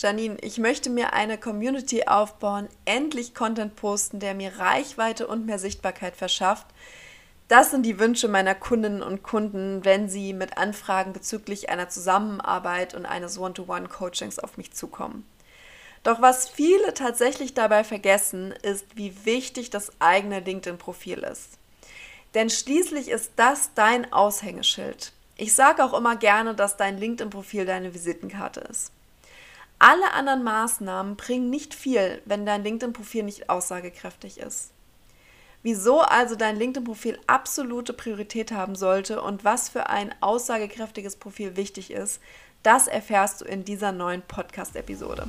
Janine, ich möchte mir eine Community aufbauen, endlich Content posten, der mir Reichweite und mehr Sichtbarkeit verschafft. Das sind die Wünsche meiner Kundinnen und Kunden, wenn sie mit Anfragen bezüglich einer Zusammenarbeit und eines One-to-One-Coachings auf mich zukommen. Doch was viele tatsächlich dabei vergessen, ist, wie wichtig das eigene LinkedIn-Profil ist. Denn schließlich ist das dein Aushängeschild. Ich sage auch immer gerne, dass dein LinkedIn-Profil deine Visitenkarte ist. Alle anderen Maßnahmen bringen nicht viel, wenn dein LinkedIn-Profil nicht aussagekräftig ist. Wieso also dein LinkedIn-Profil absolute Priorität haben sollte und was für ein aussagekräftiges Profil wichtig ist, das erfährst du in dieser neuen Podcast-Episode.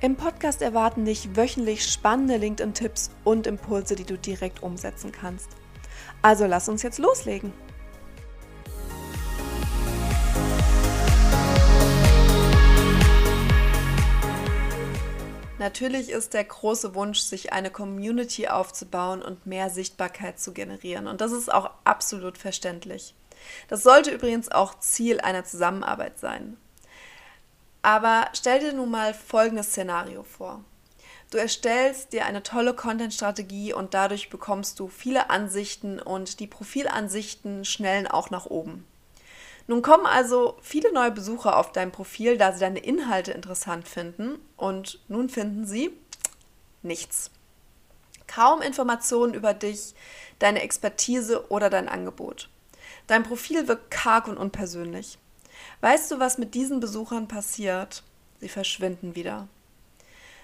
Im Podcast erwarten dich wöchentlich spannende LinkedIn-Tipps und Impulse, die du direkt umsetzen kannst. Also lass uns jetzt loslegen. Natürlich ist der große Wunsch, sich eine Community aufzubauen und mehr Sichtbarkeit zu generieren. Und das ist auch absolut verständlich. Das sollte übrigens auch Ziel einer Zusammenarbeit sein. Aber stell dir nun mal folgendes Szenario vor. Du erstellst dir eine tolle Content-Strategie und dadurch bekommst du viele Ansichten und die Profilansichten schnellen auch nach oben. Nun kommen also viele neue Besucher auf dein Profil, da sie deine Inhalte interessant finden und nun finden sie nichts. Kaum Informationen über dich, deine Expertise oder dein Angebot. Dein Profil wirkt karg und unpersönlich. Weißt du, was mit diesen Besuchern passiert? Sie verschwinden wieder.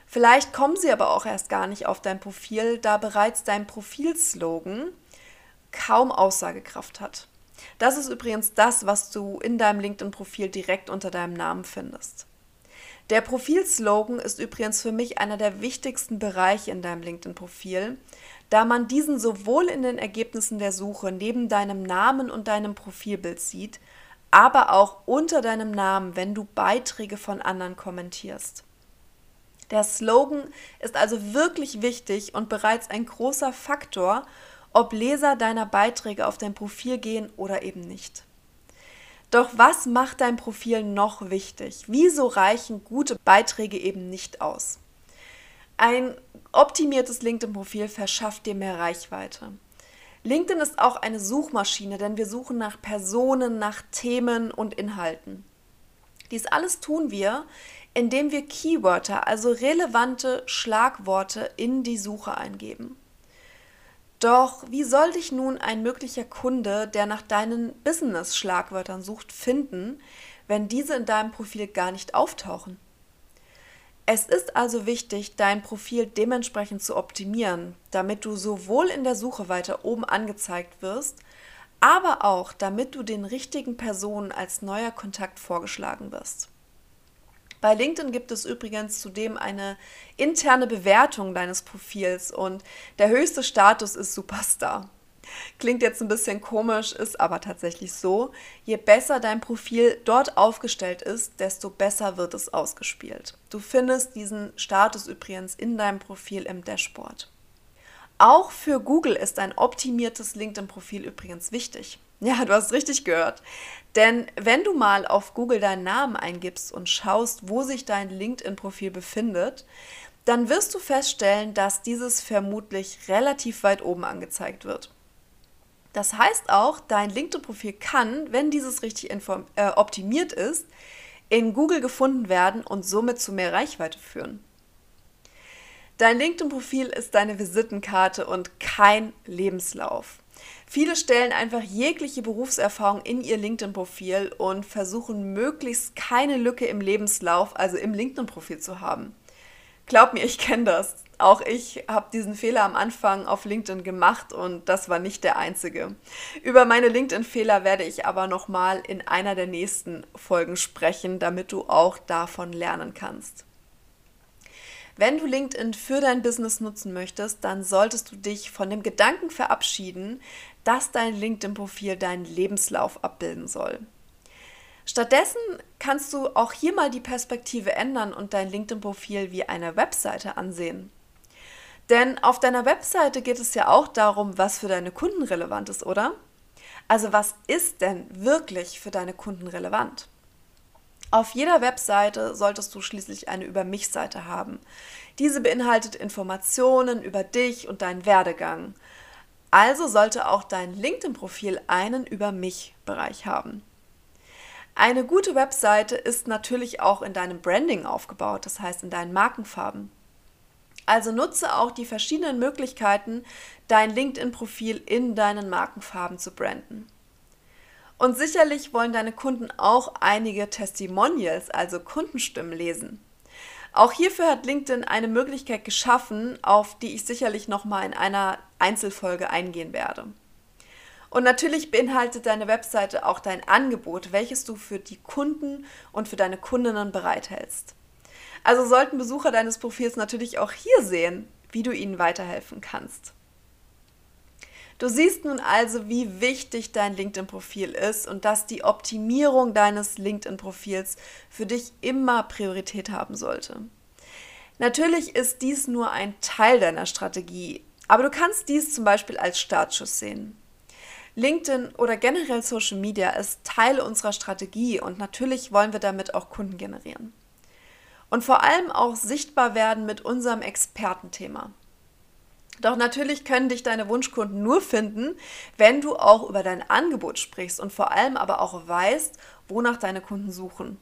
Vielleicht kommen sie aber auch erst gar nicht auf dein Profil, da bereits dein Profilslogan kaum Aussagekraft hat. Das ist übrigens das, was du in deinem LinkedIn-Profil direkt unter deinem Namen findest. Der Profilslogan ist übrigens für mich einer der wichtigsten Bereiche in deinem LinkedIn-Profil, da man diesen sowohl in den Ergebnissen der Suche neben deinem Namen und deinem Profilbild sieht, aber auch unter deinem Namen, wenn du Beiträge von anderen kommentierst. Der Slogan ist also wirklich wichtig und bereits ein großer Faktor, ob Leser deiner Beiträge auf dein Profil gehen oder eben nicht. Doch was macht dein Profil noch wichtig? Wieso reichen gute Beiträge eben nicht aus? Ein optimiertes LinkedIn-Profil verschafft dir mehr Reichweite. LinkedIn ist auch eine Suchmaschine, denn wir suchen nach Personen, nach Themen und Inhalten. Dies alles tun wir, indem wir Keywörter, also relevante Schlagworte in die Suche eingeben. Doch wie soll dich nun ein möglicher Kunde, der nach deinen Business-Schlagwörtern sucht, finden, wenn diese in deinem Profil gar nicht auftauchen? Es ist also wichtig, dein Profil dementsprechend zu optimieren, damit du sowohl in der Suche weiter oben angezeigt wirst, aber auch damit du den richtigen Personen als neuer Kontakt vorgeschlagen wirst. Bei LinkedIn gibt es übrigens zudem eine interne Bewertung deines Profils und der höchste Status ist Superstar. Klingt jetzt ein bisschen komisch, ist aber tatsächlich so. Je besser dein Profil dort aufgestellt ist, desto besser wird es ausgespielt. Du findest diesen Status übrigens in deinem Profil im Dashboard. Auch für Google ist ein optimiertes LinkedIn-Profil übrigens wichtig. Ja, du hast richtig gehört. Denn wenn du mal auf Google deinen Namen eingibst und schaust, wo sich dein LinkedIn-Profil befindet, dann wirst du feststellen, dass dieses vermutlich relativ weit oben angezeigt wird. Das heißt auch, dein LinkedIn-Profil kann, wenn dieses richtig äh, optimiert ist, in Google gefunden werden und somit zu mehr Reichweite führen. Dein LinkedIn-Profil ist deine Visitenkarte und kein Lebenslauf. Viele stellen einfach jegliche Berufserfahrung in ihr LinkedIn-Profil und versuchen möglichst keine Lücke im Lebenslauf, also im LinkedIn-Profil zu haben. Glaub mir, ich kenne das. Auch ich habe diesen Fehler am Anfang auf LinkedIn gemacht und das war nicht der einzige. Über meine LinkedIn-Fehler werde ich aber nochmal in einer der nächsten Folgen sprechen, damit du auch davon lernen kannst. Wenn du LinkedIn für dein Business nutzen möchtest, dann solltest du dich von dem Gedanken verabschieden, dass dein LinkedIn-Profil deinen Lebenslauf abbilden soll. Stattdessen kannst du auch hier mal die Perspektive ändern und dein LinkedIn-Profil wie eine Webseite ansehen. Denn auf deiner Webseite geht es ja auch darum, was für deine Kunden relevant ist, oder? Also was ist denn wirklich für deine Kunden relevant? Auf jeder Webseite solltest du schließlich eine Über mich-Seite haben. Diese beinhaltet Informationen über dich und deinen Werdegang. Also sollte auch dein LinkedIn-Profil einen Über mich-Bereich haben. Eine gute Webseite ist natürlich auch in deinem Branding aufgebaut, das heißt in deinen Markenfarben. Also nutze auch die verschiedenen Möglichkeiten, dein LinkedIn-Profil in deinen Markenfarben zu branden. Und sicherlich wollen deine Kunden auch einige Testimonials, also Kundenstimmen lesen. Auch hierfür hat LinkedIn eine Möglichkeit geschaffen, auf die ich sicherlich nochmal in einer Einzelfolge eingehen werde. Und natürlich beinhaltet deine Webseite auch dein Angebot, welches du für die Kunden und für deine Kundinnen bereithältst. Also sollten Besucher deines Profils natürlich auch hier sehen, wie du ihnen weiterhelfen kannst. Du siehst nun also, wie wichtig dein LinkedIn-Profil ist und dass die Optimierung deines LinkedIn-Profils für dich immer Priorität haben sollte. Natürlich ist dies nur ein Teil deiner Strategie, aber du kannst dies zum Beispiel als Startschuss sehen. LinkedIn oder generell Social Media ist Teil unserer Strategie und natürlich wollen wir damit auch Kunden generieren. Und vor allem auch sichtbar werden mit unserem Expertenthema. Doch natürlich können dich deine Wunschkunden nur finden, wenn du auch über dein Angebot sprichst und vor allem aber auch weißt, wonach deine Kunden suchen.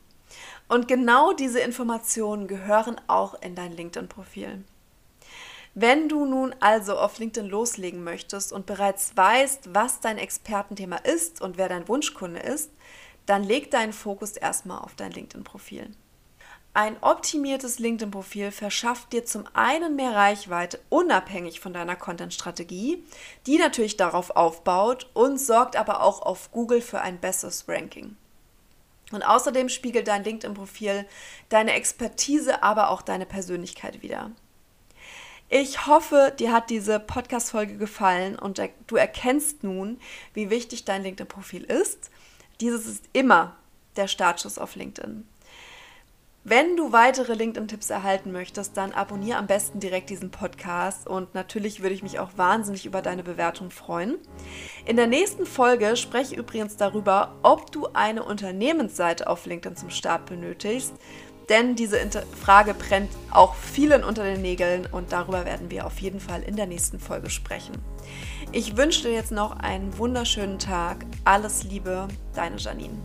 Und genau diese Informationen gehören auch in dein LinkedIn-Profil. Wenn du nun also auf LinkedIn loslegen möchtest und bereits weißt, was dein Expertenthema ist und wer dein Wunschkunde ist, dann leg deinen Fokus erstmal auf dein LinkedIn-Profil. Ein optimiertes LinkedIn-Profil verschafft dir zum einen mehr Reichweite, unabhängig von deiner Content-Strategie, die natürlich darauf aufbaut und sorgt aber auch auf Google für ein besseres Ranking. Und außerdem spiegelt dein LinkedIn-Profil deine Expertise, aber auch deine Persönlichkeit wider. Ich hoffe, dir hat diese Podcast-Folge gefallen und du erkennst nun, wie wichtig dein LinkedIn-Profil ist. Dieses ist immer der Startschuss auf LinkedIn. Wenn du weitere LinkedIn-Tipps erhalten möchtest, dann abonniere am besten direkt diesen Podcast und natürlich würde ich mich auch wahnsinnig über deine Bewertung freuen. In der nächsten Folge spreche ich übrigens darüber, ob du eine Unternehmensseite auf LinkedIn zum Start benötigst denn diese Frage brennt auch vielen unter den Nägeln und darüber werden wir auf jeden Fall in der nächsten Folge sprechen. Ich wünsche dir jetzt noch einen wunderschönen Tag. Alles Liebe, deine Janine.